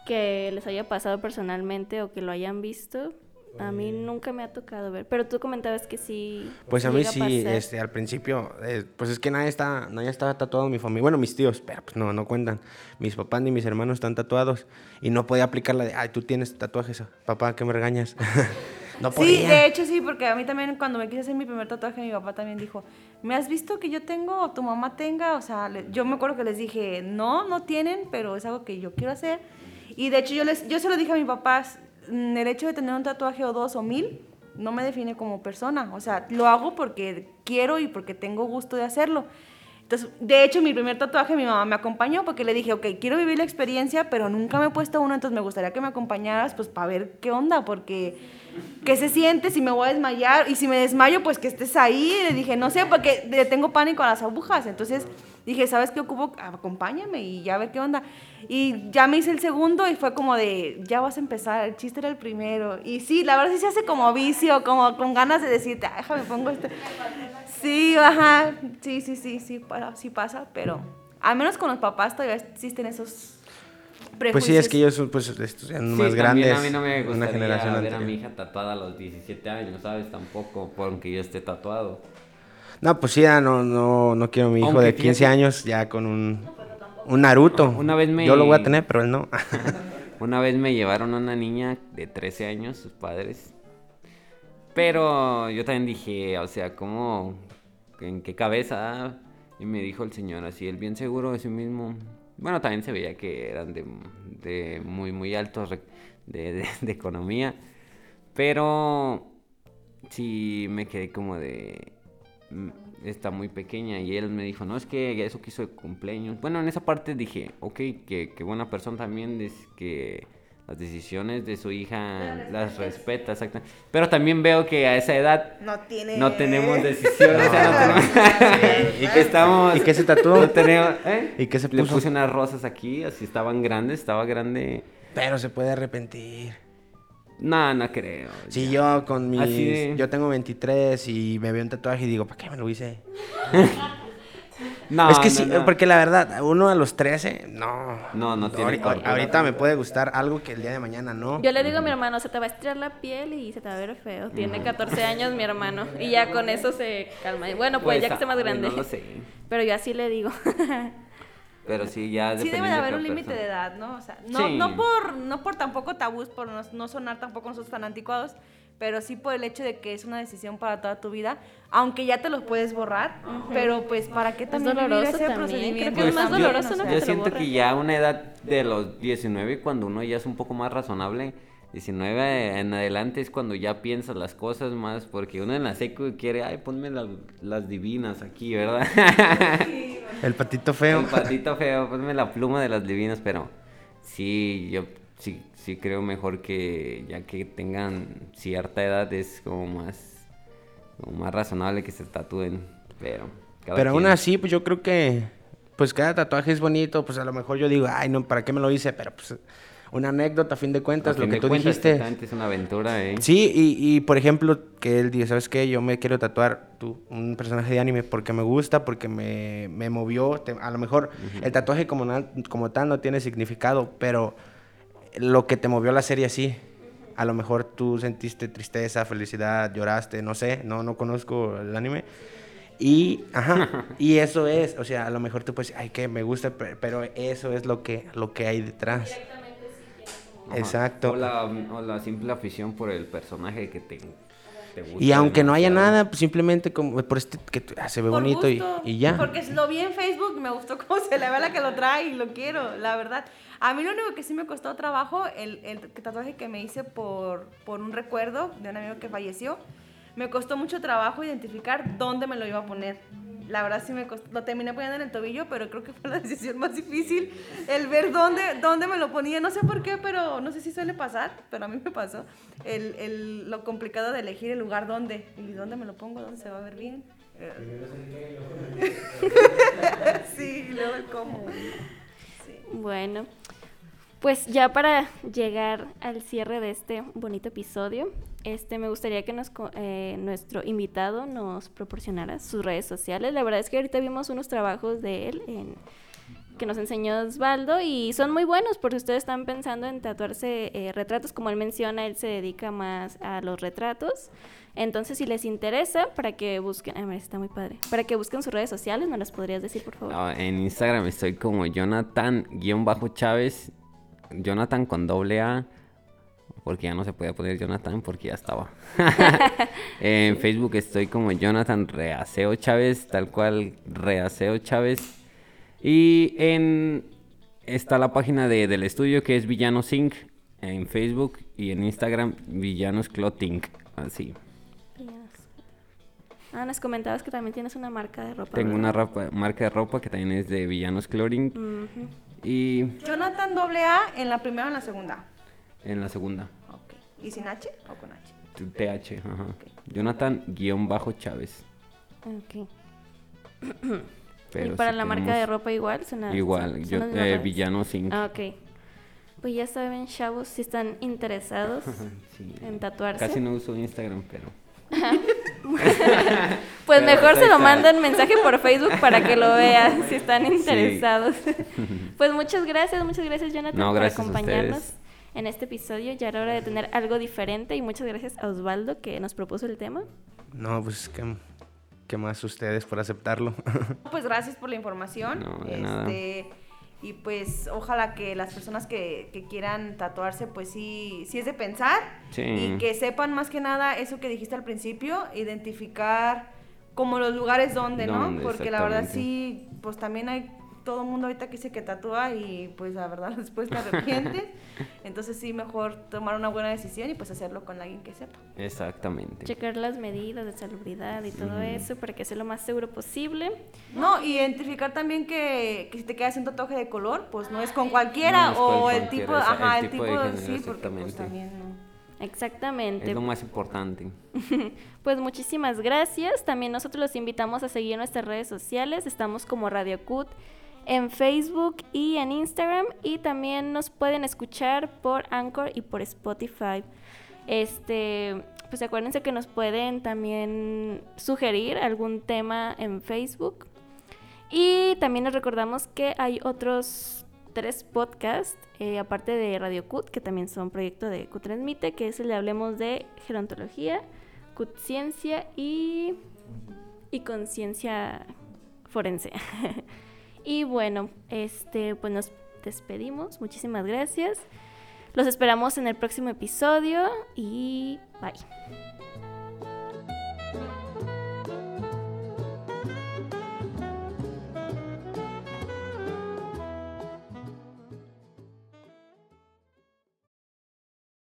que les haya pasado personalmente o que lo hayan visto, a mí nunca me ha tocado ver, pero tú comentabas que sí. Pues a mí sí, este, al principio, eh, pues es que nadie está, nadie está tatuado en mi familia. Bueno, mis tíos, pero pues no, no cuentan. Mis papás ni mis hermanos están tatuados y no podía aplicar la de, ay, tú tienes tatuajes, papá, ¿qué me regañas? [laughs] no podía. Sí, de hecho sí, porque a mí también cuando me quise hacer mi primer tatuaje, mi papá también dijo, ¿me has visto que yo tengo o tu mamá tenga? O sea, yo me acuerdo que les dije, no, no tienen, pero es algo que yo quiero hacer. Y de hecho yo, les, yo se lo dije a mis papás, el hecho de tener un tatuaje o dos o mil no me define como persona. O sea, lo hago porque quiero y porque tengo gusto de hacerlo. Entonces, de hecho, mi primer tatuaje mi mamá me acompañó porque le dije, ok, quiero vivir la experiencia, pero nunca me he puesto uno, entonces me gustaría que me acompañaras, pues para ver qué onda, porque qué se siente, si me voy a desmayar, y si me desmayo, pues que estés ahí. Le dije, no sé, porque le tengo pánico a las agujas, entonces dije, ¿sabes qué ocupo? Acompáñame y ya a ver qué onda. Y ya me hice el segundo y fue como de, ya vas a empezar, el chiste era el primero. Y sí, la verdad sí se hace como vicio, como con ganas de decirte, ah, déjame pongo este. Sí, ajá, sí, sí, sí, sí, sí pasa, pero al menos con los papás todavía existen esos Prejuicios. Pues sí, es que ellos son pues, más grandes. A mí no me gustaría una generación ver a mi hija tatuada a los 17 años, ¿sabes? Tampoco, porque yo esté tatuado. No, pues sí, ya no, no, no quiero a mi hijo de 15 años ya con un, un Naruto. Una vez me... Yo lo voy a tener, pero él no. [laughs] Una vez me llevaron a una niña de 13 años, sus padres. Pero yo también dije, o sea, ¿cómo? ¿En qué cabeza? Y me dijo el señor así, él bien seguro de sí mismo. Bueno, también se veía que eran de, muy, muy altos de, [laughs] de economía. Pero sí me quedé como de está muy pequeña y él me dijo, no, es que eso quiso de cumpleaños. Bueno, en esa parte dije, ok, que, buena persona también, es que las decisiones de su hija las respeta, exacto. Pero también veo que a esa edad no, tiene... no tenemos decisiones. [laughs] [laughs] ¿Y que estamos... ¿Y qué se tatuó? No tenemos, ¿eh? ¿Y qué se puso? Le puse unas rosas aquí, así estaban grandes, estaba grande. Pero se puede arrepentir. No, no creo. Sí, yo con mis... Yo tengo 23 y me veo un tatuaje y digo, ¿para qué me lo hice? [laughs] no, Es que sí, porque la verdad, uno a los 13, no. No, no tiene Ahorita, me puede gustar algo que el día de mañana no. Yo le digo a mi hermano, se te va a estirar la piel y se te va a ver feo. Tiene 14 años mi hermano y ya con eso se calma. Bueno, pues, pues ya que esté más grande. No sé. Pero yo así le digo. [laughs] Pero sí, ya Sí debe de haber un límite de edad, ¿no? O sea, no, no, por, no por tampoco tabús, por no, sonar tampoco nosotros tan anticuados, pero sí por el hecho de que es una decisión para toda tu vida, aunque ya te los puedes borrar, pero pues para qué también es doloroso ese procedimiento. Creo que es más doloroso, ¿no? Yo, siento que ya a una edad de los 19, cuando uno ya es un poco más razonable, 19 en adelante es cuando ya piensas las cosas más, porque uno en la seco quiere, ay, ponme las divinas aquí, ¿verdad? [laughs] El patito feo. El patito feo, ponme la pluma de las divinas, pero sí, yo sí, sí creo mejor que ya que tengan cierta edad es como más, como más razonable que se tatúen, pero... Pero aún así, pues yo creo que, pues cada tatuaje es bonito, pues a lo mejor yo digo, ay, no, ¿para qué me lo hice? Pero pues una anécdota, a fin de cuentas, lo que tú dijiste. Es una aventura, ¿eh? Sí, y, y, por ejemplo, que él dice, ¿sabes qué? Yo me quiero tatuar tú, un personaje de anime porque me gusta, porque me, me movió. a lo mejor el tatuaje como, como tal no tiene significado, pero lo que te movió la serie sí. A lo mejor tú sentiste tristeza, felicidad, lloraste, no sé, no, no conozco el anime. Y, ajá, [laughs] y eso es, o sea, a lo mejor tú puedes decir, ay, que me gusta, pero eso es lo que, lo que hay detrás. Exacto. O la, simple afición por el personaje que te, gusta. Y aunque no haya nada, pues simplemente como por este que ah, se ve bonito y, ya. Porque lo vi en Facebook, me gustó [laughs] cómo se le ve la que lo trae y lo quiero, la verdad. A mí lo único que sí me costó trabajo, el, el tatuaje que me hice por, por un recuerdo de un amigo que falleció, me costó mucho trabajo identificar dónde me lo iba a poner la verdad sí me costó, lo terminé poniendo en el tobillo, pero creo que fue la [laughs] decisión más difícil el ver dónde, dónde me lo ponía. No sé por qué, pero no sé si suele pasar, pero a mí me pasó. El, el, lo complicado de elegir el lugar dónde y dónde me lo pongo, dónde se va a ver bien. [laughs] sí, luego el cómo. Bueno, pues ya para llegar al cierre de este bonito episodio, este, me gustaría que nos, eh, nuestro invitado nos proporcionara sus redes sociales. La verdad es que ahorita vimos unos trabajos de él que nos enseñó Osvaldo y son muy buenos porque ustedes están pensando en tatuarse eh, retratos, como él menciona, él se dedica más a los retratos. Entonces, si les interesa, para que busquen, está muy padre, para que busquen sus redes sociales, ¿me las podrías decir, por favor? en Instagram estoy como Jonathan-Chávez, Jonathan con doble A porque ya no se podía poner Jonathan porque ya estaba. [laughs] en Facebook estoy como Jonathan Reaseo Chávez, tal cual Reaseo Chávez. Y en está la página de, del estudio que es Villanos Inc. en Facebook y en Instagram Villanos Clothing, así. Ah, nos comentabas que también tienes una marca de ropa. Tengo una marca de ropa que también es de Villanos Clothing. Y Jonathan AA en la primera o en la segunda. En la segunda. ¿Y sin H o con H? TH, ajá. Jonathan guion bajo Chávez. Ok. ¿Y para la marca de ropa igual? igual, yo, eh, Villano 5. Ah, ok. Pues ya saben, chavos, si están interesados [laughs] en tatuarse. Casi no uso Instagram, pero... [laughs] pues mejor se lo mandan mensaje por Facebook para que lo [laughs] vean si están interesados. pues muchas gracias, muchas gracias Jonathan por acompañarnos en este episodio. Ya era hora de tener algo diferente y muchas gracias a Osvaldo que nos propuso el tema. No, pues que ¿Qué más ustedes por aceptarlo? [laughs] pues gracias por la información. No, de nada. Este, y pues ojalá que las personas que, que quieran tatuarse pues sí, sí es de pensar y que sepan más que nada eso que dijiste al principio, identificar como los lugares donde, ¿no? Porque la verdad sí, pues también hay todo el mundo ahorita que dice que tatúa y pues la verdad [laughs] después te arrepientes. [laughs] Entonces sí, mejor tomar una buena decisión y pues hacerlo con alguien que sepa. Exactamente. Checar las medidas de salubridad y todo eso para que sea lo más seguro posible. No, identificar también que, que si te quedas un tatuaje de color, pues no es con cualquiera o el tipo, ajá, el tipo, de, sí, porque pues también no. Exactamente. Es lo más importante. [laughs] pues muchísimas gracias. También nosotros los invitamos a seguir nuestras redes sociales. Estamos como Radio Cut en Facebook y en Instagram y también nos pueden escuchar por Anchor y por Spotify. Este, pues acuérdense que nos pueden también sugerir algún tema en Facebook. Y también les recordamos que hay otros tres podcasts, eh, aparte de Radio CUT, que también son proyecto de CUT Transmite, que es el de Hablemos de Gerontología, CUT Ciencia y, y Conciencia Forense. [laughs] Y bueno, este, pues nos despedimos. Muchísimas gracias. Los esperamos en el próximo episodio y bye.